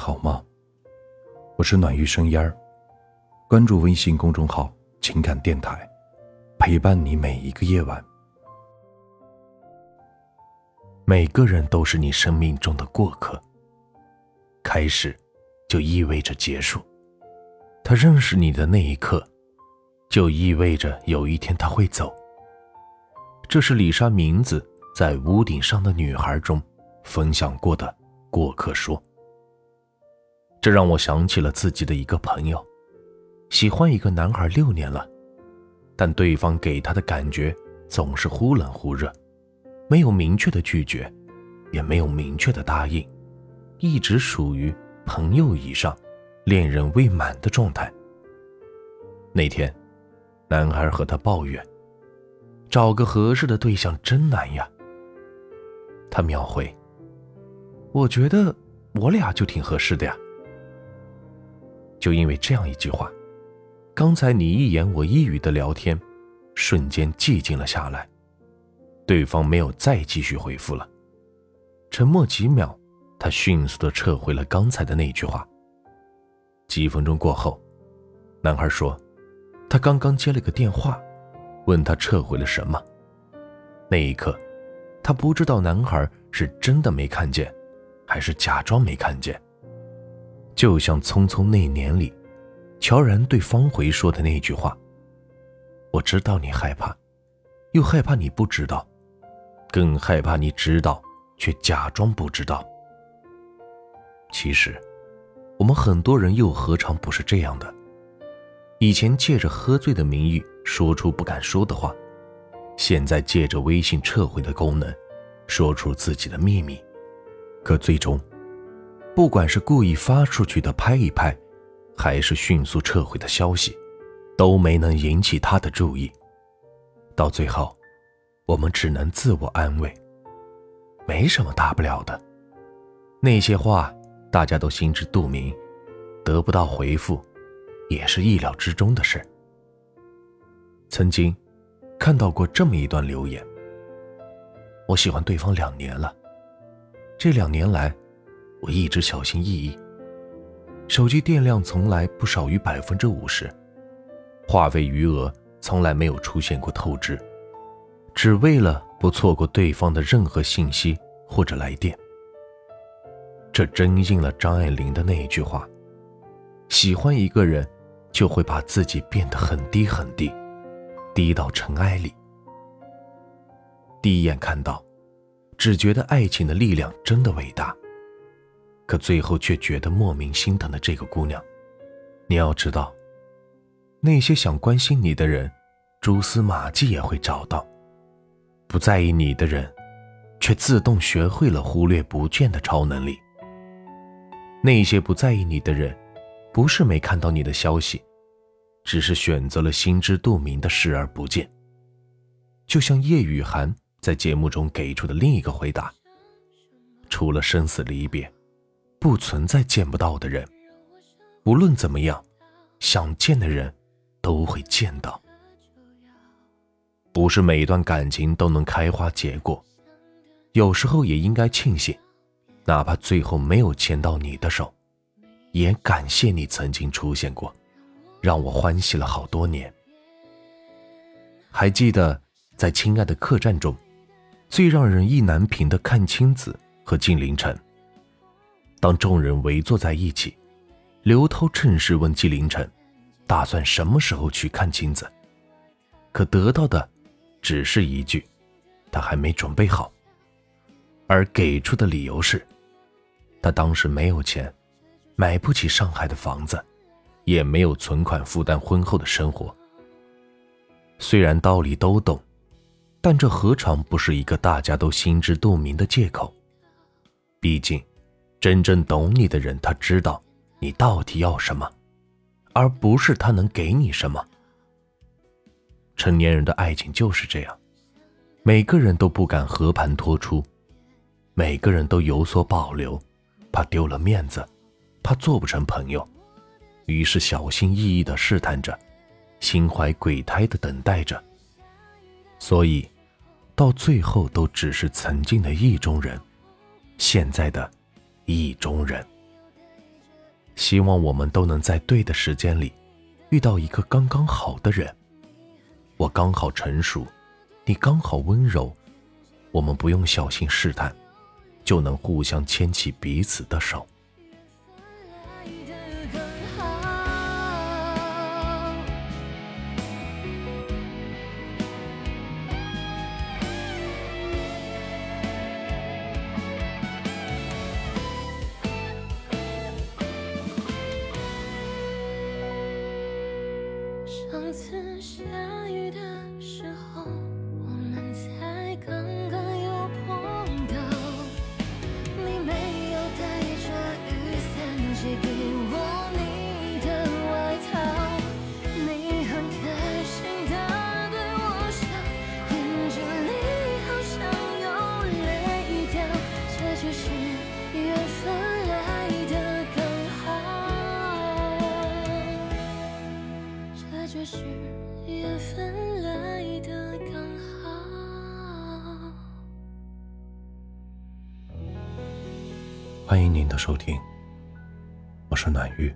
好吗？我是暖玉生烟儿，关注微信公众号“情感电台”，陪伴你每一个夜晚。每个人都是你生命中的过客，开始就意味着结束。他认识你的那一刻，就意味着有一天他会走。这是李莎名字在《屋顶上的女孩》中分享过的过客说。这让我想起了自己的一个朋友，喜欢一个男孩六年了，但对方给他的感觉总是忽冷忽热，没有明确的拒绝，也没有明确的答应，一直属于朋友以上、恋人未满的状态。那天，男孩和他抱怨：“找个合适的对象真难呀。”他秒回：“我觉得我俩就挺合适的呀。”就因为这样一句话，刚才你一言我一语的聊天，瞬间寂静了下来。对方没有再继续回复了，沉默几秒，他迅速的撤回了刚才的那句话。几分钟过后，男孩说，他刚刚接了个电话，问他撤回了什么。那一刻，他不知道男孩是真的没看见，还是假装没看见。就像《匆匆那年》里，乔然对方回说的那句话：“我知道你害怕，又害怕你不知道，更害怕你知道却假装不知道。”其实，我们很多人又何尝不是这样的？以前借着喝醉的名义说出不敢说的话，现在借着微信撤回的功能，说出自己的秘密，可最终。不管是故意发出去的拍一拍，还是迅速撤回的消息，都没能引起他的注意。到最后，我们只能自我安慰，没什么大不了的。那些话大家都心知肚明，得不到回复，也是意料之中的事。曾经看到过这么一段留言：我喜欢对方两年了，这两年来。我一直小心翼翼，手机电量从来不少于百分之五十，话费余额从来没有出现过透支，只为了不错过对方的任何信息或者来电。这真应了张爱玲的那一句话：“喜欢一个人，就会把自己变得很低很低，低到尘埃里。”第一眼看到，只觉得爱情的力量真的伟大。可最后却觉得莫名心疼的这个姑娘，你要知道，那些想关心你的人，蛛丝马迹也会找到；不在意你的人，却自动学会了忽略不见的超能力。那些不在意你的人，不是没看到你的消息，只是选择了心知肚明的视而不见。就像叶雨涵在节目中给出的另一个回答：除了生死离别。不存在见不到的人，无论怎么样，想见的人都会见到。不是每段感情都能开花结果，有时候也应该庆幸，哪怕最后没有牵到你的手，也感谢你曾经出现过，让我欢喜了好多年。还记得在《亲爱的客栈》中，最让人意难平的阚清子和金凌晨。当众人围坐在一起，刘涛趁势问纪凌尘：“打算什么时候去看亲子？”可得到的只是一句：“他还没准备好。”而给出的理由是：“他当时没有钱，买不起上海的房子，也没有存款负担婚后的生活。”虽然道理都懂，但这何尝不是一个大家都心知肚明的借口？毕竟。真正懂你的人，他知道你到底要什么，而不是他能给你什么。成年人的爱情就是这样，每个人都不敢和盘托出，每个人都有所保留，怕丢了面子，怕做不成朋友，于是小心翼翼的试探着，心怀鬼胎的等待着。所以，到最后都只是曾经的意中人，现在的。意中人，希望我们都能在对的时间里，遇到一个刚刚好的人。我刚好成熟，你刚好温柔，我们不用小心试探，就能互相牵起彼此的手。上次下雨的时候，欢迎您的收听，我是暖玉，